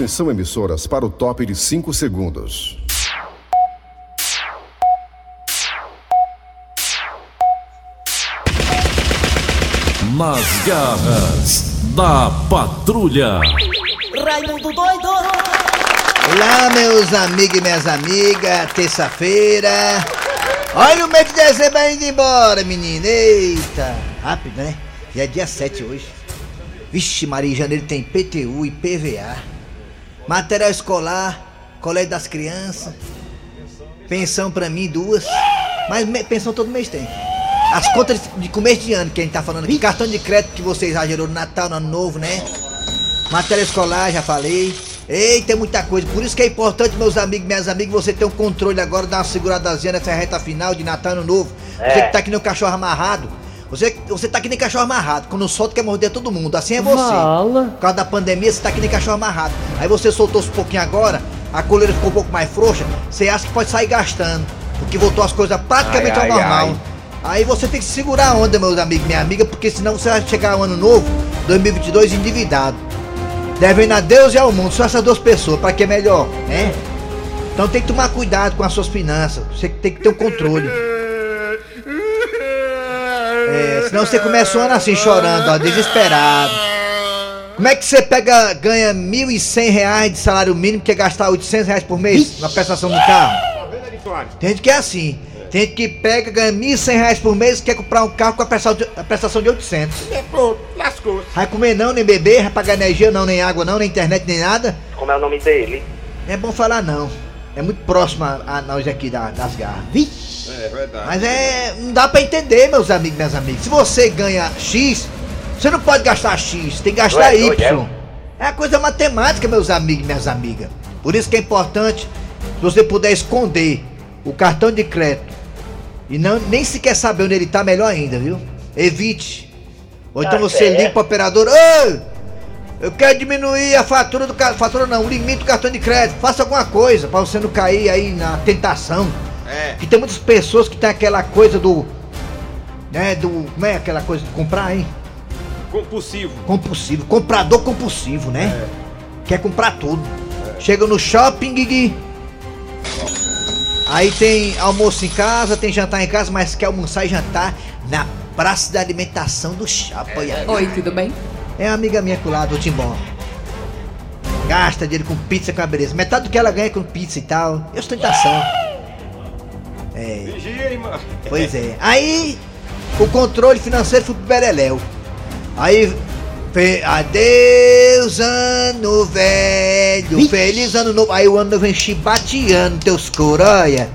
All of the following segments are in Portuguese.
Atenção emissoras para o top de 5 segundos. Nas garras da patrulha. Raimundo doido! Olá, meus amigos e minhas amigas, terça-feira. Olha o mês de dezembro indo embora, menina. Eita, rápido, né? Já é dia 7 hoje. Vixe, Maria, em janeiro tem PTU e PVA. Material escolar, colégio das crianças. Pensão pra mim, duas. Mas pensão todo mês tem. As contas de começo de ano que a gente tá falando aqui. Cartão de crédito que você exagerou no Natal, no Ano Novo, né? Matéria escolar, já falei. Eita, tem muita coisa. Por isso que é importante, meus amigos minhas amigas, você ter um controle agora, dar uma seguradazinha nessa reta final de Natal Ano Novo. Você que tá nem um cachorro amarrado. Você, você tá que nem cachorro amarrado. Quando solta quer morder todo mundo. Assim é você. Por causa da pandemia, você tá que nem cachorro amarrado. Aí você soltou-se um pouquinho agora, a coleira ficou um pouco mais frouxa, você acha que pode sair gastando. Porque voltou as coisas praticamente Ai, ao ai, normal. Aí você tem que segurar a onda, meus amigos e minha amiga, porque senão você vai chegar ao ano novo, 2022, endividado. Devendo a Deus e ao mundo, só essas duas pessoas, pra que é melhor, né? Então tem que tomar cuidado com as suas finanças, você tem que ter um controle. É, senão você começa o ano assim, chorando, ó, desesperado. Como é que você pega, ganha 1.100 reais de salário mínimo, quer gastar 800 reais por mês na prestação do carro? Tem gente que é assim. Tem gente que pega, ganha 1.100 reais por mês, quer comprar um carro com a prestação de, a prestação de 800. É, pronto, lascou. Vai comer não, nem beber, vai pagar energia não, nem água não, nem internet, nem nada. Como é o nome dele? Não é bom falar não. É muito próximo a, nós aqui da- das garras. Vixe. É verdade. Mas é. Não dá pra entender, meus amigos e minhas amigas. Se você ganha X, você não pode gastar X, tem que gastar Ué, doido, Y. É a coisa matemática, meus amigos e minhas amigas. Por isso que é importante, se você puder esconder o cartão de crédito e não, nem sequer saber onde ele tá, melhor ainda, viu? Evite. Ou então Tá você certo. liga pro operador, Ô! Eu quero diminuir a fatura do cartão. Fatura não, o limite do cartão de crédito. Faça alguma coisa pra você não cair aí na tentação. É. Que tem muitas pessoas que tem aquela coisa do. Né, do. Como é aquela coisa de comprar, hein? Compulsivo. Compulsivo. Comprador compulsivo, né? Quer comprar tudo. Chega no shopping. Aí tem almoço em casa, tem jantar em casa, mas quer almoçar e jantar na praça da alimentação do shopping. É, Oi, tudo bem? É uma amiga minha lá do Timbó. Gasta dinheiro com pizza com a beleza. Metade do que ela ganha é com pizza e tal. E ostentação. É. Vigia, irmão. Pois é. Aí o controle financeiro foi pro Bereléu. Aí fe- adeus ano velho, feliz ano novo. Aí o ano novo vem chibateando teus coros, olha.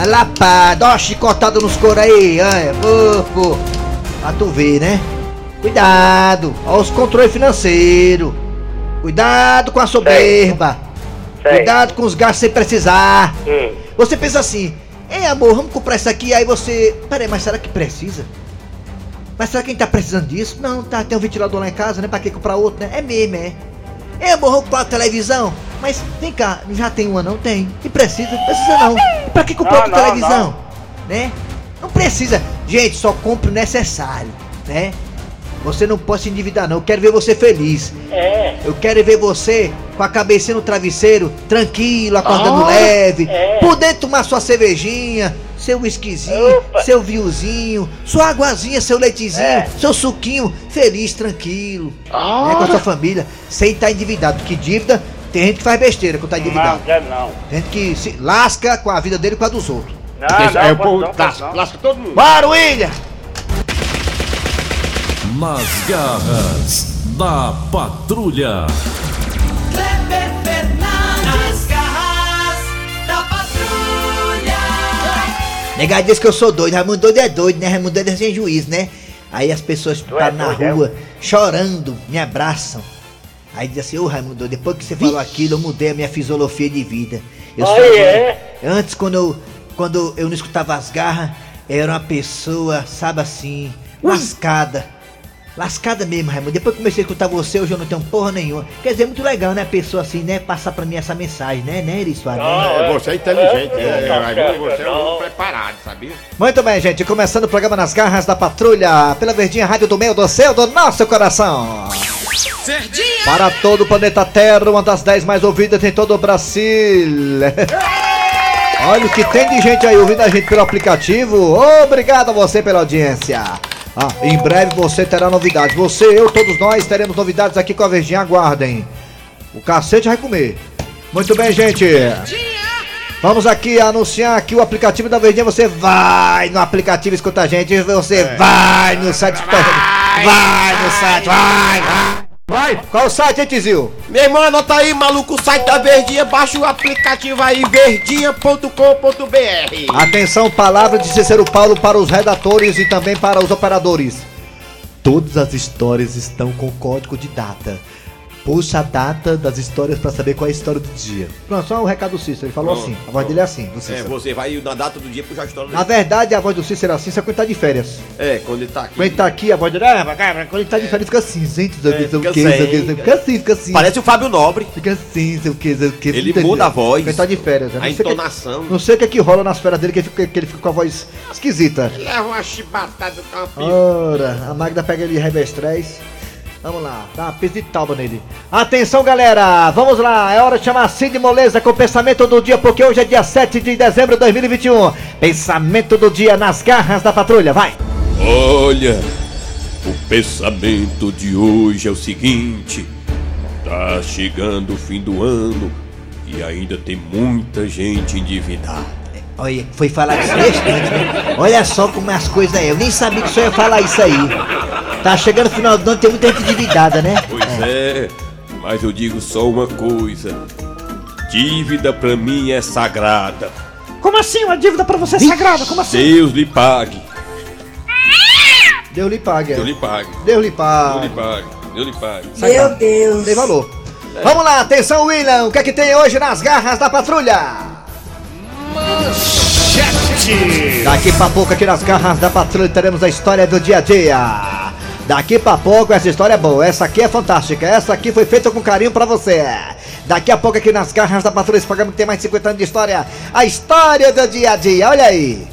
A lapada, ó, chicotado nos coros aí, olha, fofo. Pra tu ver, né? Cuidado, ó os controles financeiros. Cuidado com a soberba. Sei. Cuidado com os gastos sem precisar. Hum. Você pensa assim, ei amor, vamos comprar isso aqui, aí você. Peraí, mas será que precisa? Mas será que a gente tá precisando disso? Não, tá, tem um ventilador lá em casa, né? Pra que comprar outro, né? É mesmo, é. Ei amor, vamos comprar televisão? Mas vem cá, já tem uma, não tem. E precisa? Precisa não. E pra que comprar Não, outra não, televisão? Né? Não precisa. Gente, só compre o necessário, né? Você não pode se endividar, não. Eu quero ver você feliz. É. Eu quero ver você com a cabecinha no travesseiro, tranquilo, acordando Ah, leve, é. poder tomar sua cervejinha, seu whiskyzinho, Opa. seu vinhozinho, sua aguazinha, seu leitezinho, É. seu suquinho, feliz, tranquilo, Ah. né, com a sua família, sem estar endividado. Porque dívida, tem gente que faz besteira quando tá Não, endividado. quero não. Tem gente que se lasca com a vida dele e com a dos outros. Não, Porque não, aí o posso povo não, posso lasca, não. lasca todo mundo. Bora, William! Nas garras da patrulha. Kleber Fernandes, garras da patrulha. Negado diz que eu sou doido, Raimundo doido é doido, né? Raimundo doido é sem juízo, né? Aí as pessoas é param na doido, é? rua, chorando, me abraçam. Aí diz assim, ô Raimundo, doido, depois que você falou aquilo, eu mudei a minha fisiologia de vida. Eu sou agora- é? Antes, quando eu, quando eu não escutava as garras, eu era uma pessoa, sabe assim, lascada. Lascada mesmo, Raimundo. Depois que comecei a escutar você, hoje eu não tenho porra nenhuma. Quer dizer, é muito legal, né? A pessoa assim, né? Passar pra mim essa mensagem, né, né, Eri Soares? Ah, É, você é inteligente, É, é, não, Raimundo, não, você é um não. homem preparado, sabia? Muito bem, gente. Começando o programa Nas Garras da Patrulha, pela Verdinha Rádio do Meio do Céu do Nosso Coração. Para todo o planeta Terra, uma das 10 mais ouvidas em todo o Brasil. Olha o que tem de gente aí ouvindo a gente pelo aplicativo. Obrigado a você pela audiência. Ah, em breve você terá novidades. Você, eu, todos nós teremos novidades aqui com a Verdinha. Aguardem. O cacete vai comer. Muito bem, gente. Vamos aqui anunciar aqui o aplicativo da Verdinha. Você vai no aplicativo escuta a gente. Você vai no site gente. Vai no site. Vai, vai. Vai. Qual o site, hein, Tizil? Meu irmão, anota aí, maluco, o site da Verdinha, baixa o aplicativo aí, verdinha.com.br. Atenção, palavra de Cícero Paulo para os redatores e também para os operadores. Todas as histórias estão com código de data. Puxa a data das histórias para saber qual é a história do dia. Pronto, só o recado do Cícero. Ele falou Pronto, assim. A voz dele é assim, do É, Cícero. você vai na data do dia puxar a história Na verdade, a voz do Cícero é assim, só quando ele tá de férias. É, quando ele tá aqui. Quando ele tá aqui, a voz dele. Ah, cara, quando ele tá de férias, fica assim, gente, sei o que, sei o fica que, sei o que, sem, sei o que. Fica assim, fica assim. Parece o Fábio Nobre. Fica assim, sei o que, sei o que. Ele entendeu? muda a voz. Quando ele tá de férias. né? A Não sei o que- entonação. Não sei o que é que rola nas férias dele, que ele fica, que ele fica com a voz esquisita. Leva uma chibatada com uma pipa. Ora, a Magda pega ele revestrez. Vamos lá, dá uma talba nele. Atenção, galera! Vamos lá, é hora de chamar Cid Moleza com o pensamento do dia, porque hoje é dia 7 de dezembro de 2021. Pensamento do dia nas garras da patrulha, vai! Olha, o pensamento de hoje é o seguinte: tá chegando o fim do ano e ainda tem muita gente endividada. Olha, foi falar disso bastante, né? Olha só como as coisas é. Eu nem sabia que o senhor ia falar isso aí. Tá chegando o final do ano, tem muita gente endividada, né? Pois é, mas eu digo só uma coisa: dívida pra mim é sagrada. Como assim uma dívida pra você é sagrada? Como assim? Deus lhe pague, Deus lhe pague. Deus lhe pague, Deus lhe Deus lhe pague. pague, Deus lhe pague. Meu Deus. Tem valor. Vamos lá, atenção, William. O que é que tem hoje nas garras da patrulha? Daqui pra pouco aqui nas garras da patrulha teremos a história do dia a dia. Daqui pra pouco essa história é boa, essa aqui é fantástica, essa aqui foi feita com carinho pra você. Daqui a pouco aqui nas garras da patrulha, esse programa que tem mais de 50 anos de história, a história do dia a dia, olha aí.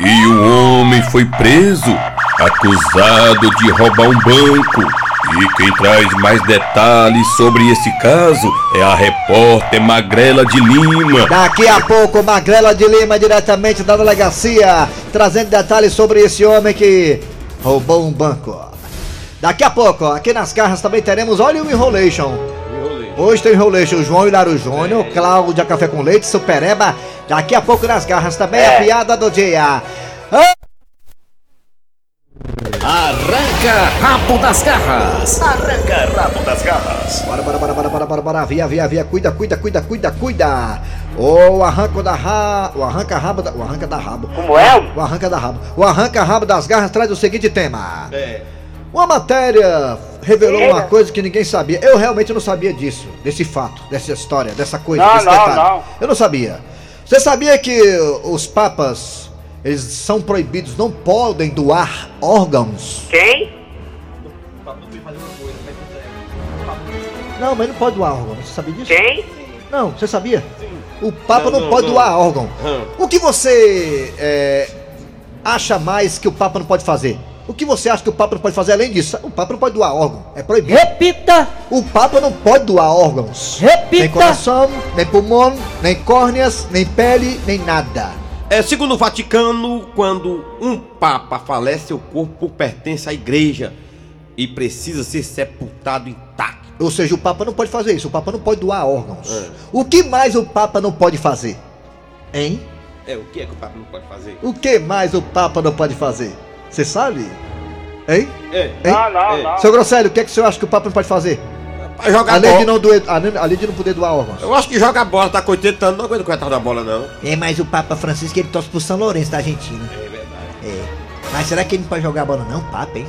E o homem foi preso, acusado de roubar um banco. E quem traz mais detalhes sobre esse caso é a repórter Magrela de Lima. Daqui a pouco, Magrela de Lima, diretamente da delegacia, trazendo detalhes sobre esse homem que roubou um banco. Daqui a pouco, aqui nas garras também teremos, olha o Enrolation. Hoje tem Enrolation, o João Hilário Júnior, Cláudia Café com Leite, Supereba. Daqui a pouco nas garras também a piada do dia. Ah, Arranca rabo das garras. Bora, bora, bora, bora, bora, bora, bora, via, via, via, cuida, cuida, cuida, cuida, cuida. O arranco da ra... o arranca rabo da... o arranca da rabo. Como é? O arranca da rabo. O arranca rabo das garras traz o seguinte tema. É. Uma matéria revelou uma coisa que ninguém sabia. Eu realmente não sabia disso, desse fato, dessa história, dessa coisa, Não, desse não, detalhe. não. Eu não sabia. Você sabia que os papas, eles são proibidos, não podem doar órgãos? Quem? Não, mas não pode doar órgão. Você sabia disso? Quem? Não, você sabia? O Papa Não, não, não, pode não. doar órgão. Hum. O que você é, acha mais que o Papa não pode fazer? O que você acha que o Papa não pode fazer além disso? O Papa não pode doar órgão. É proibido. Repita! O Papa não pode doar órgãos. Repita! Nem coração, nem pulmão, nem córneas, nem pele, nem nada. É, segundo o Vaticano, quando um papa falece, o corpo pertence à igreja e precisa ser sepultado intacto. Ou seja, o Papa não pode fazer isso. O Papa não pode doar órgãos. É. O que mais o Papa não pode fazer? Hein? É, o que é que o papa não pode fazer? O que mais o Papa não pode fazer? Você sabe? Hein? É, Hein? Não, não, É. não. Seu Grosselio, o que, é que o senhor acha que o Papa não pode fazer? Pra jogar Além de, bola. não doer, além, além de não poder doar órgãos. Eu acho que joga bola, tá com 80 anos, não aguenta coitado da bola, não. É, mas o Papa Francisco ele torce pro São Lourenço da Argentina. É verdade. É. Mas será que ele não pode jogar bola não, Papa, hein?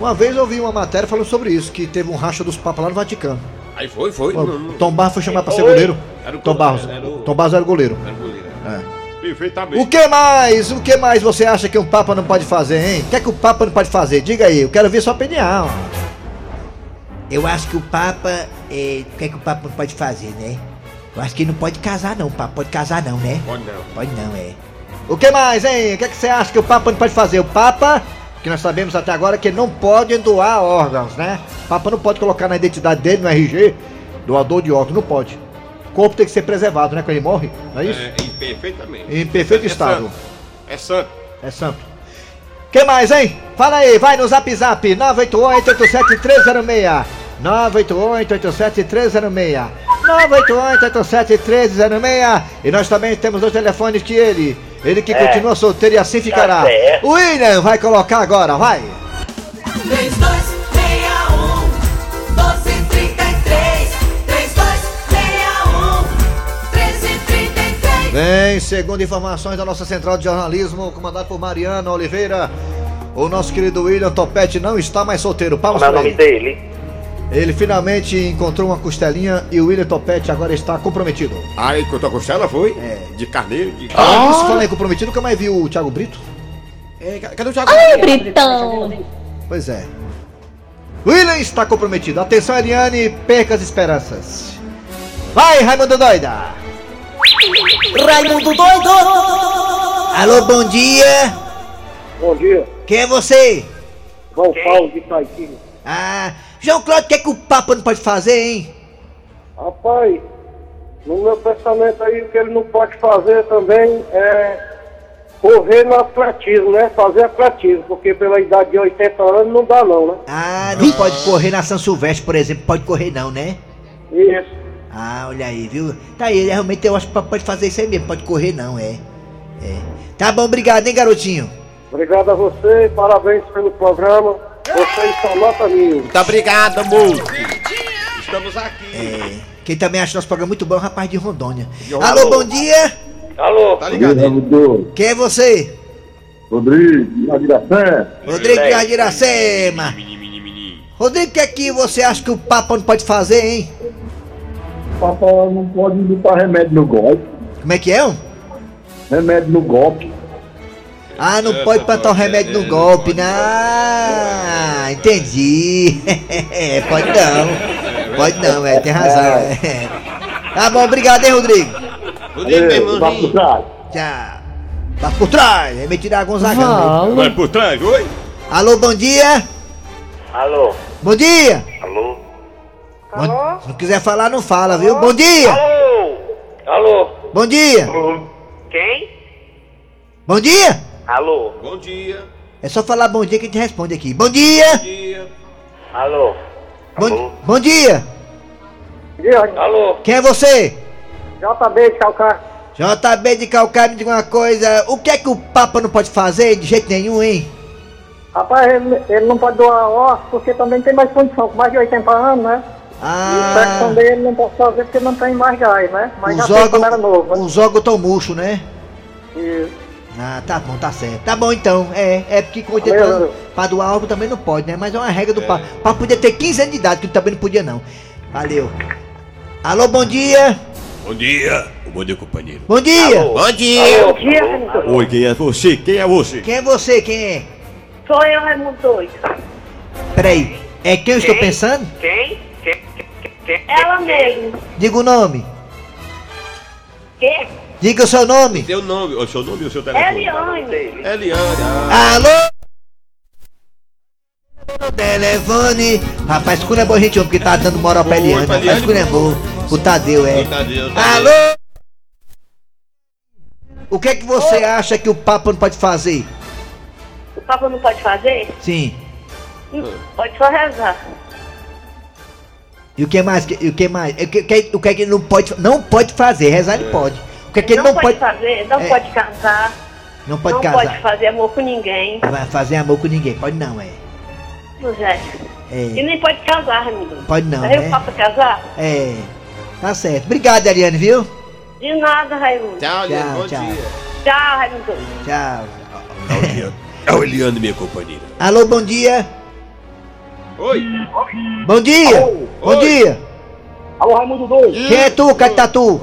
Uma vez eu vi uma matéria falando sobre isso, que teve um racha dos papas lá no Vaticano. Aí foi, foi. Pô, não, não. Tom Barros foi chamado pra ser goleiro. Era o Tom Barros. era o- Tom Barros era o goleiro. Era goleiro. É. Perfeitamente. O que mais? O que mais você acha que um Papa não pode fazer, hein? O que é que o Papa não pode fazer? Diga aí, eu quero ver sua opinião. Eu acho que o Papa. é, o que é que o Papa pode fazer, né? Eu acho que ele não pode casar, não. O Papa pode casar, não, né? Pode não. Pode não, é. O que mais, hein? O que, é que você acha que o Papa não pode fazer? O Papa. O que nós sabemos até agora que não pode doar órgãos, né? O Papa não pode colocar na identidade dele, no RG, doador de órgãos, não pode. O corpo tem que ser preservado, né? Quando ele morre, não é isso? É, perfeitamente. Em perfeito É estado. santo. É santo. É santo. Que mais, hein? Fala aí, vai no zap zap 988-87-306 988-87-306 988-87-306 E nós também temos dois telefones que ele Ele que continua solteiro e assim ficará. Certo. O William vai colocar agora, vai. 3261 1233 3261 1333 Vem, segundo informações da nossa central de jornalismo Comandado por Mariana Oliveira. O nosso querido William Topete não está mais solteiro. Palmas Como é o nome ele. dele? Ele finalmente encontrou uma costelinha e o William Topete agora está comprometido. Aí, cortou a costela, foi? É. De carneiro, de... Ah, isso fala em comprometido, nunca mais viu o Thiago Brito? É, ca- cadê o Thiago? Ai, Britão! Pois é. William está comprometido. Atenção, Eliane, perca as esperanças. Vai, Raimundo Doida! Raimundo doido! Alô, bom dia. Bom dia, Quem é você? João Paulo de Taitinho. Ah, João Cláudio, o que, é que o Papa não pode fazer, hein? Rapaz, no meu pensamento aí, o que ele não pode fazer também é correr no atletismo, né? Fazer atletismo, porque pela idade de 80 anos não dá não, né? Ah, não pode correr na São Silvestre, por exemplo. Pode correr não, né? Isso. Ah, olha aí, viu? Tá aí, realmente eu acho que pode fazer isso aí mesmo. Pode correr não, é. É. Tá bom, obrigado, hein, garotinho? Obrigado a você, parabéns pelo programa. Vocês são nota mil. Muito obrigado, moço. Estamos aqui. É. Quem também acha nosso programa muito bom é o rapaz de Rondônia. Alô. Alô, bom dia! Alô? Tá ligado? hein? Quem é você? Rodrigo, Jardiracé. Rodrigo de Iracema. Rodrigo, o que é que você acha que o Papa não pode fazer, hein? Papai não pode botar remédio no golpe. Como é que é? um? Remédio no golpe. Ah, não pode plantar o remédio no golpe, né? Ah, entendi. pode não. Pode não, é, tem razão. é. Tá bom, obrigado, hein, Rodrigo. Rodrigo, meu irmãozinho. trás. Tchau. Tá por trás, é me tirar Gonzaga. Vai por trás, oi? Alô, bom dia. Alô? Bom dia. Alô? Bom- se não quiser falar, não fala, viu? Bom dia. Alô? Alô? Bom dia. Quem? Bom dia. Alô? Bom dia. É só falar bom dia que a gente responde aqui. Bom dia. Bom dia. Alô? Bom, bom dia. Alô? Quem é você? JB de Calcaia. JB de Calcaia, me diga uma coisa. O que é que o Papa não pode fazer de jeito nenhum, hein? Rapaz, ele, ele não pode doar osso porque também tem mais condição, com mais de 80 anos, né? E o sexo Ah, também ele não pode fazer porque não tem mais gás, né? Mas já os tem quando era órgãos, novo, né? os órgãos tão murcho, né? E Ah, tá bom, tá certo. Tá bom então. É, é porque com 80 Valeu, anos, valeu. pra doar órgão também não pode, né? Mas é uma regra do Papa. Pra poder ter 15 anos de idade, que também não podia não. Valeu. Alô, bom dia. Bom dia. Bom dia, companheiro. Bom dia. Bom dia. Alô? Oi, quem é você? Quem é você? Quem é você? Quem é? Sou eu, Raimundo Doido. Peraí. É quem eu estou Quem? pensando? Quem? Quem? Quem? Quem? Ela mesmo. Diga o nome. Que? Diga o seu nome. Seu nome, o seu nome e o seu telefone. Eliane. Eliane. ah. Alô? Telefone. Rapaz, quando é bom a gente porque tá dando moral pra Oi, Eliane. Rapaz, quando é bom. O Tadeu é. Tadeu, Tadeu. Alô? O que é que você acha que o Papa não pode fazer? O Papa não pode fazer? Sim. Hum, Pode só rezar. E o que mais? E o que mais? O que, o que- o que é que ele não pode não pode fazer? Rezar ele pode. O que é que ele não, não pode, pode fazer, não É. pode casar, não pode não casar? pode fazer amor com ninguém. Vai fazer amor com ninguém? Pode não, é. Pois é. E nem pode casar, Raimundo. Pode não, Aí né? o Papa casar? É. Tá certo. Obrigado, Ariane, viu? De nada, Raimundo. Tchau, Eliane. Tchau, Bom tchau. dia. Tchau, Raimundo. Tchau. É o Eliane. É o Eliane, minha companheira. Alô, bom dia. Oi. Bom dia. Bom Oi. dia. Alô, Raimundo Doido. Quem é tu, Catatu?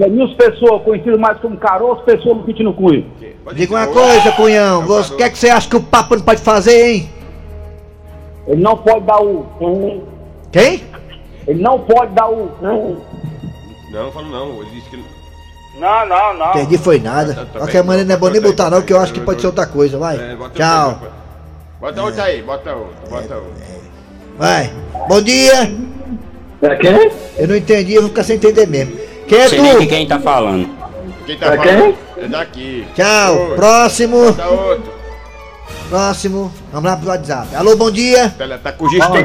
Denilson Pessoa, conhecido mais como Caroço Pessoa no Quintino Cunha. Diga uma coisa, cunhão. Você, o que é que você acha que o Papa não pode fazer, hein? Ele não pode dar o. Quem? Ele não pode dar o. Não, falo não. Ele disse que. Não, não, não. Entendi, foi nada. Tá- tá Qualquer maneira não é bom nem tá botar tá não, que eu tá acho que pode tá ser outra coisa, vai. É, bota Tchau. Bota outro aí, bota outro, bota outro. Vai. Bom dia. É quem? Eu não entendi, eu vou ficar sem entender mesmo. Quem é Sei nem de tu? quem tá falando. Quem tá É falando? É daqui. Tchau. Outro. Próximo. Outro. Próximo. Vamos lá pro WhatsApp. Alô, bom dia. Ela tá com o giz, tá, tá,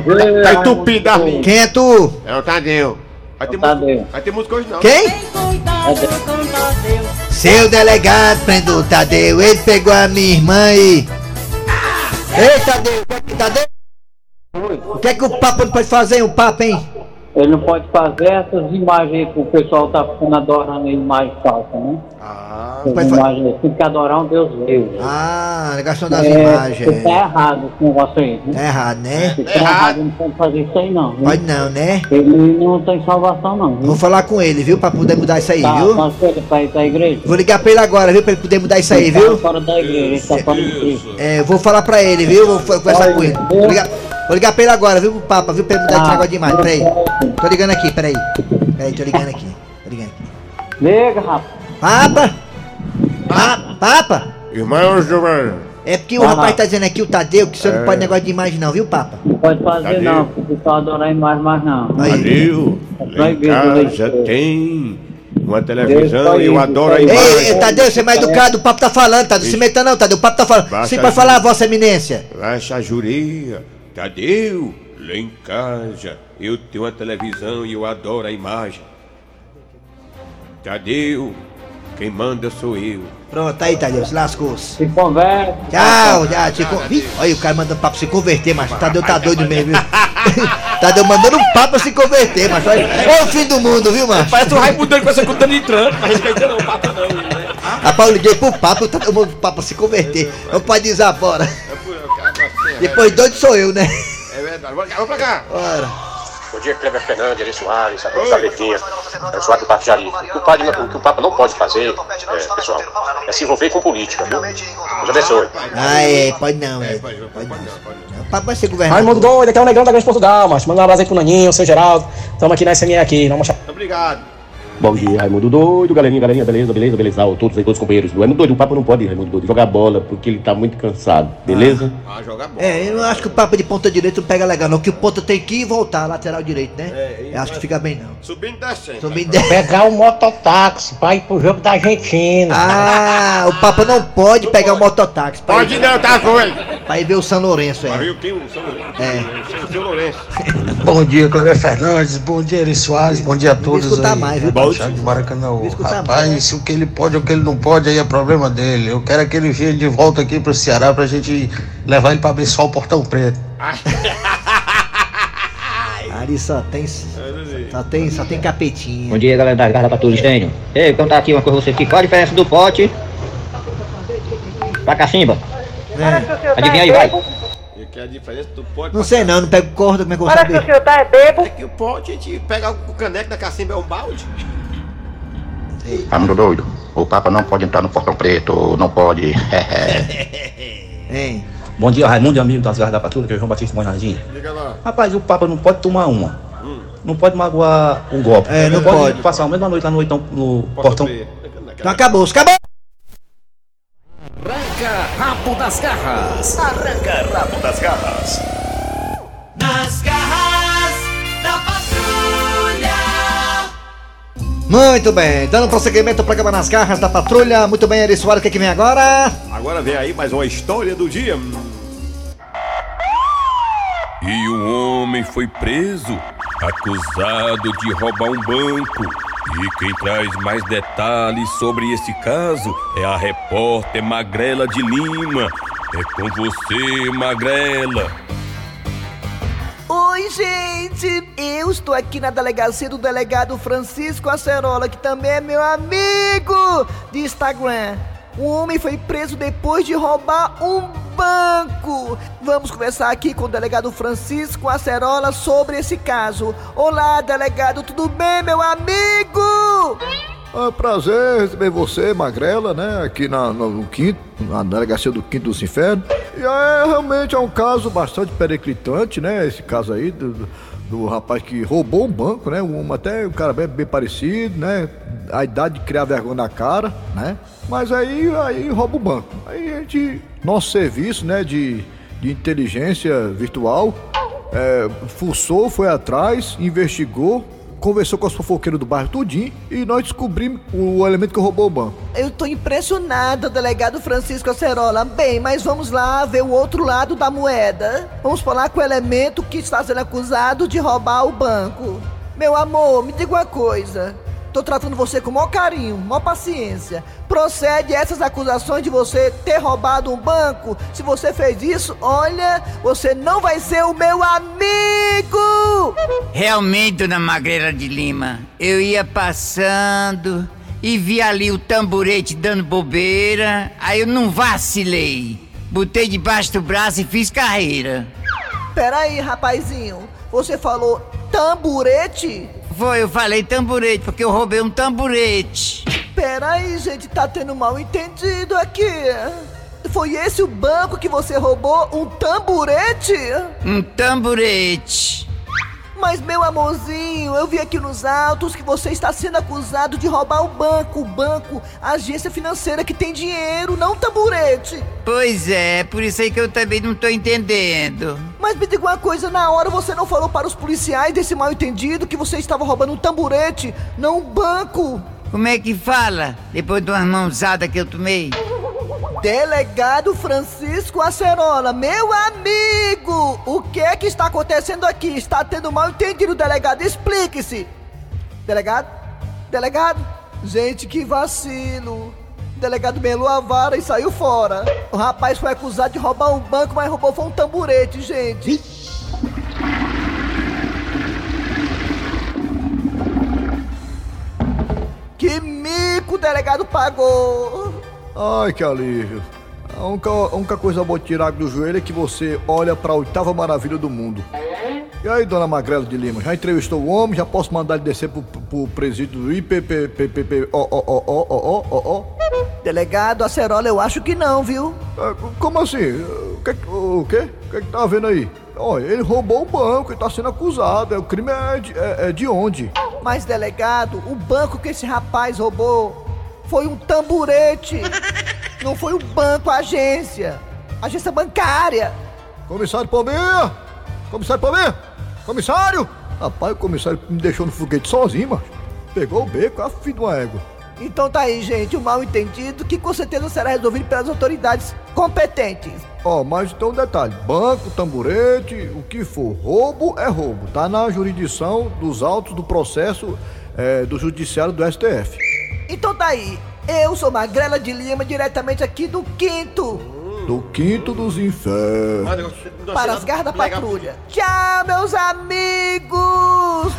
tá entupido a. Quem é tu? É o Tadeu. Vai ter, Tadeu. música, vai ter música hoje não. Quem? Seu delegado prendeu o Tadeu. Ele pegou a minha irmã e. Ei, Tadeu, o que é que Tadeu? O que é que o Papa não pode fazer, o Papa, hein? Ele não pode fazer essas imagens aí que o pessoal tá ficando adorando imagem falsa, né? Ah, Essas imagens aí, tem que adorar um Deus vivo. Ah, negação das É, imagens. Tá errado esse negócio aí, né? Tá errado, né? Tá errado, não pode fazer isso aí não. viu? Pode não, né? Ele não tem salvação não, viu? Vou falar com ele, viu? Pra poder mudar isso aí, Tá, viu? ele pra ir pra igreja? Vou ligar pra ele agora, viu? Pra ele poder mudar isso aí, Ele tá viu? fora da igreja, ele tá fora de Cristo. É, vou falar pra ele, viu? Vou conversar com ele. Vou ligar, vou ligar pra ele agora, viu? Pro Papa, viu? Pra ele mudar esse Ah, negócio de imagem. Peraí. Tô ligando aqui, peraí. Peraí, tô ligando aqui. Tô ligando aqui. Liga, rapaz. Papa! Pa- Papa! irmão Giovanni. É porque o Ah. rapaz tá dizendo aqui, o Tadeu, que você não É. pode negócio de imagem não, viu, Papa? Não pode fazer Tadeu. não, porque o pessoal adorar imagem mais não. Tadeu, em proibido, né? tem uma televisão Deus, e eu adoro a imagem. Ei, ei, Tadeu, você é mais educado, o Papa tá falando, Tadeu. Se meta não, Tadeu, o Papa tá falando. Você pode falar, Vossa Eminência. Baixa a juria. Tadeu, lá em casa eu tenho uma televisão e eu adoro a imagem. Tadeu, quem manda sou eu. Pronto, aí, Tadeu, se lascou-se. Se conversa. Tchau, já, te con... Ih, Olha o cara mandando papo se converter, mas Tadeu tá doido mesmo, viu? Tadeu mandando um papo se converter, mas olha. É o fim do mundo, viu, macho? Parece o Raimundo com essa conta de trânsito, mas respeita não, papa não. né? Rapaz, eu liguei pro papo, o Tadeu mandou o papo se converter. Não pode dizer Depois doido sou eu, né? É verdade. Vamos pra cá. Ora. Bom dia, Cleber Fernandes, Eri Soares, a todos da Bequinha, é o Soares do Parque Jari. O que o, padre, o que o Papa não pode fazer, é, pessoal, é se envolver com política, viu? Deus abençoe. Ah, é, pode não, é. Pode não. O papo vai ser governador. Raimundo doido, aqui é o Negrão da Grande Portugal, mas manda um abraço aí pro Naninho, seu Geraldo. Tamo aqui na SME aqui, vamos achar. Obrigado. Bom dia, Raimundo Doido, galerinha, galerinha, beleza, beleza, beleza, Ah, todos aí, todos os companheiros do Raimundo Doido, o Papa não pode, Raimundo Doido, jogar bola, porque ele tá muito cansado, beleza? Ah, joga bola. É, eu não acho que o papo de ponta direita não pega legal, não. Que o ponta tem que ir e voltar, lateral direito, né? É, eu acho que fica bem, não. Subindo e descendo. Subindo e Pegar o mototáxi pra ir pro jogo da Argentina. Ah, o Papa não pode pegar o mototáxi. pra Pode ir- não, tá doido. Pra ir ver o São Lourenço, é. Rio quem? O São Lourenço. É. O Lourenço. Bom dia, Cleber Fernandes. Bom dia, Eri Soares. Bom dia a todos escutar aí. mais, viu, dia de Maracanã. Rapaz, mais. se o que ele pode ou o que ele não pode, aí é problema dele. Eu quero é que ele venha de volta aqui pro Ceará pra gente levar ele pra abençoar o Portão Preto. Ali só tem. Só tem, só tem capetinha. Bom dia, galera da Garra da Patrulha Estênio. Ei, eu contar aqui uma coisa pra você aqui. Qual a diferença do pote pra cacimba? Adivinha aí, vai. E que é a diferença do pote Não sei não, não pego corda, como é que eu vou Parece que o senhor tá é bebo. É que o pote, a gente pega o caneco da cacimba é um balde. Raimundo Doido, o Papa não pode entrar no Portão Preto, não pode. Hein? Bom dia, Raimundo e amigo das Garras da Patrulha, que é o João Batista Monjardim. Liga lá. Rapaz, o Papa não pode tomar uma. Não pode magoar um golpe. É, não pode. pode. passar a mesma noite lá no, no portão. Então acabou, acabou! Rabo das garras. Arranca rabo das garras. Nas garras da patrulha. Muito bem, dando prosseguimento ao programa Nas Garras da Patrulha. Muito bem, Eri Soares, o que, que vem agora? Agora vem aí mais uma história do dia. E um homem foi preso, acusado de roubar um banco. E quem traz mais detalhes sobre esse caso é a repórter Magrela de Lima. É com você, Magrela. Oi, gente! Eu estou aqui na delegacia do delegado Francisco Acerola, que também é meu amigo de Instagram. Um homem foi preso depois de roubar um banco. Vamos conversar aqui com o delegado Francisco Acerola sobre esse caso. Olá, delegado, tudo bem, meu amigo? É um prazer receber você, Magrela, né? Aqui na, no, quinto, na delegacia do Quinto dos Infernos. E é realmente é um caso bastante periclitante, né? Esse caso aí do, do, do rapaz que roubou um banco, né? Um, até um cara bem, bem parecido, né? A idade de criar vergonha na cara, né? Mas aí, aí rouba o banco. Aí a gente, nosso serviço, né? De, de inteligência virtual, é, fuçou, foi atrás, investigou, conversou com os fofoqueiros do bairro tudinho e nós descobrimos o elemento que roubou o banco. Eu tô impressionado, delegado Francisco Acerola. Bem, mas vamos lá ver o outro lado da moeda. Vamos falar com o elemento que está sendo acusado de roubar o banco. Meu amor, me diga uma coisa. Tô tratando você com maior carinho, maior paciência. Procede essas acusações de você ter roubado um banco? Se você fez isso, olha, você não vai ser o meu amigo! Realmente, dona Magreira de Lima, eu ia passando e vi ali o tamborete dando bobeira, aí eu não vacilei. Botei debaixo do braço e fiz carreira. Peraí, rapazinho, você falou tamburete? Foi, eu falei tamborete porque eu roubei um tamborete. Peraí, gente, tá tendo mal entendido aqui. Foi esse o banco que você roubou? Um tamburete? Um tamborete. Mas, meu amorzinho, eu vi aqui nos autos que você está sendo acusado de roubar o banco. O banco, a agência financeira que tem dinheiro, não o tamburete. Pois é, por isso aí que eu também não tô entendendo. Mas me diga uma coisa, na hora você não falou para os policiais desse mal entendido que você estava roubando um tamburete, não um banco. Como é que fala? Depois de uma mãozada que eu tomei? Delegado Francisco Acerola, meu amigo! O que é que está acontecendo aqui? Está tendo mal entendido, delegado? Explique-se! Delegado? Delegado? Gente, que vacilo! O delegado melou a vara e saiu fora. O rapaz foi acusado de roubar um banco, mas roubou foi um tamburete, gente. Que mico o delegado pagou! Ai, que alívio. A única, a única coisa boa de tirar do joelho é que você olha pra oitava maravilha do mundo. E aí, dona Magrela de Lima, já entrevistou o homem? Já posso mandar ele descer pro, pro presídio do IPPPPP? Ó, ó, ó, ó, ó, ó, ó. Delegado Acerola, eu acho que não, viu? É, Como assim? O que, o quê? O que, que tá vendo aí? Olha, ele roubou o banco e tá sendo acusado. É, O crime é de, é, é de onde? Mas, delegado, o banco que esse rapaz roubou foi um tamburete. Não foi um banco, a agência. Agência bancária. Comissário Palmeira! Comissário Palmeira! Comissário! Rapaz, o comissário me deixou no foguete sozinho, macho. Pegou o beco, a filho de uma égua. Então tá aí, gente, o mal entendido que com certeza será resolvido pelas autoridades competentes. Ó, mas então um detalhe: banco, tamburete, o que for, roubo é roubo. Tá na jurisdição dos autos do processo é, do judiciário do STF. Então tá aí, eu sou Magrela de Lima, diretamente aqui do Quinto, Do quinto dos infernos. para as garras da patrulha. Tchau, meus amigos!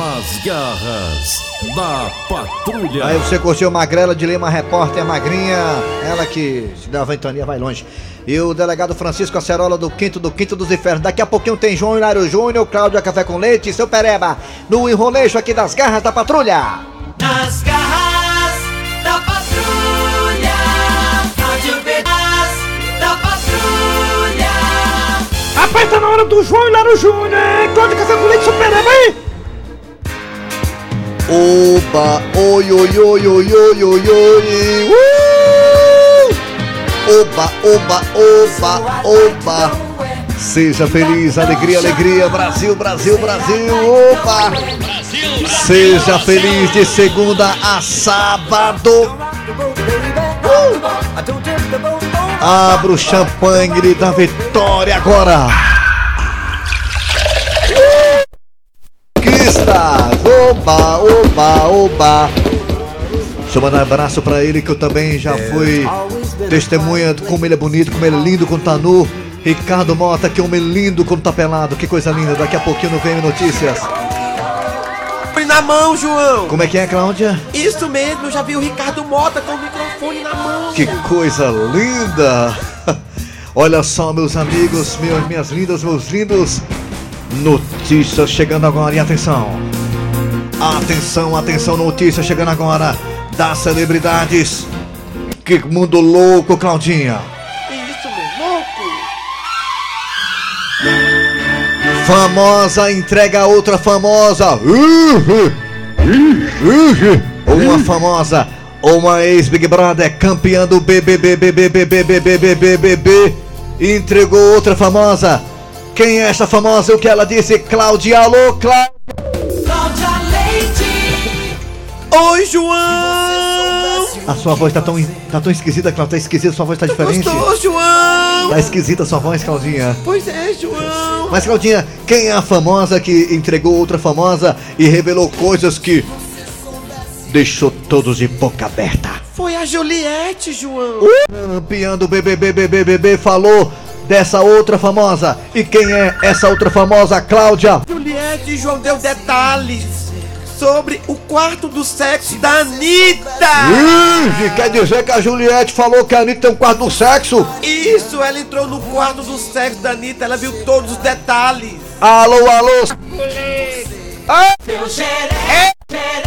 Nas garras da patrulha. Aí você curtiu Magrela de Lima, repórter magrinha, ela que se dá ventania vai longe. E o delegado Francisco Acerola do Quinto do Quinto dos Infernos. Daqui a pouquinho tem João Hilário Júnior, Cláudia Café com Leite e seu Pereba no enrolejo aqui das garras da patrulha. Nas garras da patrulha. Rádio Pedas da patrulha. Rapaz, tá na hora do João Hilário Júnior, hein? Cláudio Café com Leite Supereba aí! Oba, oi, oi, oi, oi, oi, oi, oi. Uh! Oba, oba, oba, oba. Seja feliz, alegria, alegria, Brasil, Brasil, Brasil, oba. Seja feliz de segunda a sábado. Uh! Abra o champanhe da vitória agora. Conquista! Oba, oba, oba! Deixa eu mandar um abraço pra ele que eu também já fui testemunha de como ele é bonito, como ele é lindo quando tá nu. Ricardo Mota, que homem lindo quando tá pelado, que coisa linda. Daqui a pouquinho no VM Notícias. Na mão, João! Como é que é, Cláudia? Isso mesmo, eu já vi o Ricardo Mota com o microfone na mão. Que coisa linda! Olha só, meus amigos, meus, minhas lindas, meus lindos. Notícias chegando agora e atenção. Atenção, atenção, notícia chegando agora das celebridades. Que mundo louco, Claudinha. Isso, meu louco! Famosa entrega a outra famosa. Uhum. Uhum. Uma famosa Uma ex-Big Brother campeã do BBBBBBBBBBBB entregou outra famosa. Quem é essa famosa? O que ela disse? Cláudia, alô. Cláudia Oi, João! A sua voz tá tão, tá tão esquisita, Cláudia. Tá esquisita, sua voz tá diferente. Gostou, João? Tá esquisita sua voz, Claudinha. Pois é, João. Mas, Claudinha, quem é a famosa que entregou outra famosa e revelou coisas que deixou todos de boca aberta? Foi a Juliette, João. Campeã do BBBBBBB falou dessa outra famosa. E quem é essa outra famosa, Cláudia? Juliette, João, deu detalhes sobre o quarto do sexo da Anitta. Ih, quer dizer que a Juliette falou que a Anitta tem um quarto do sexo? Isso, ela entrou no quarto do sexo da Anitta, ela viu todos os detalhes. Alô, alô. Ah. Seu xeré,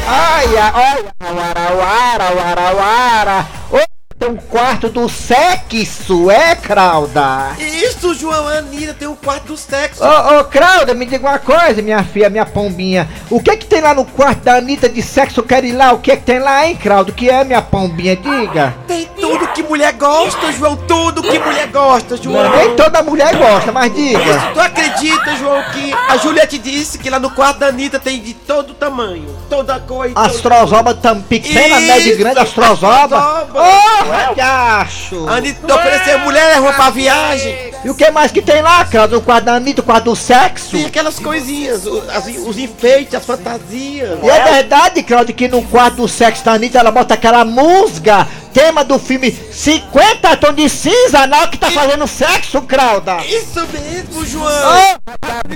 Ai, ai, wara, wara, wara, wara. Ô, tem um quarto do sexo, é, Crauda? Isso, João, a Anitta tem um quarto do sexo. Ô, ô, Crauda, me diga uma coisa, minha filha, minha pombinha. O que é que tem lá no quarto da Anitta de sexo? Eu quero ir lá. O que é que tem lá, hein, Crauda? O que é, minha pombinha? Diga. Tem tudo que mulher gosta, João, tudo que mulher gosta, João. Nem toda mulher gosta, mas diga. Tu acredita, João, que a Juliette disse que lá no quarto da Anitta tem de todo tamanho, toda cor e todo... Astrozoba tam pequena, média e grande, astrozoba. astrozoba. Ô, acho. A Anitta ofereceu mulher roupa pra viagem. E o que mais que tem lá, Crauda? No quarto da Anitta, o quarto do sexo? Tem aquelas coisinhas, o- as- os enfeites, as fantasias. E é verdade, Claudio, que no quarto do sexo da Anitta ela bota aquela música, tema do filme 50 Tons de Cinza, não que tá fazendo sexo, Crauda. Isso mesmo, João. Ô,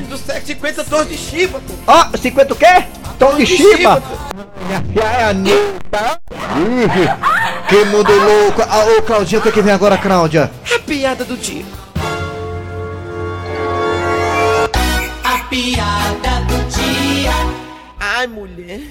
Do sexo 50 tons de chiba. Ó, 50 o quê? Tom de de Shiba? É a Anitta. Que mundo louco. Ah, ô, Claudinha, o que, que vem agora, Cláudia? A piada do dia. Piada do dia. Ai, mulher.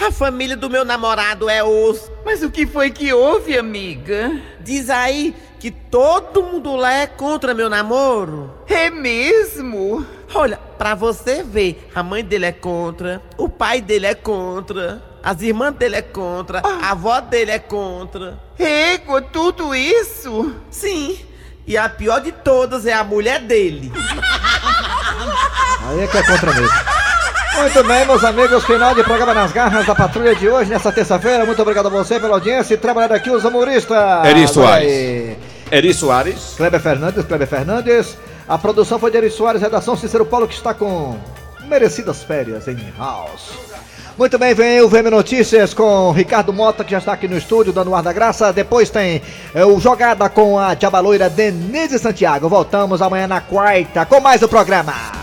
A família do meu namorado é osso. Mas o que foi que houve, amiga? Diz aí que todo mundo lá é contra meu namoro. É mesmo? Olha, pra você ver, a mãe dele é contra, o pai dele é contra, as irmãs dele é contra, a avó dele é contra. Égua, tudo isso? Sim. E a pior de todas é a mulher dele. Aí é que é contra mesmo. Muito bem, meus amigos, final de programa nas garras da patrulha de hoje, nessa terça-feira. Muito obrigado a você pela audiência e trabalhar aqui os humoristas. Eri Soares. Eri Soares. Kleber Fernandes, Kleber Fernandes. A produção foi de Eri Soares, redação Cícero Paulo, que está com merecidas férias em house. Muito bem, vem o VM Notícias com Ricardo Mota, que já está aqui no estúdio, dando o ar da graça. Depois tem é, o Jogada com a Diabaloira Denise Santiago. Voltamos amanhã na quarta com mais o programa.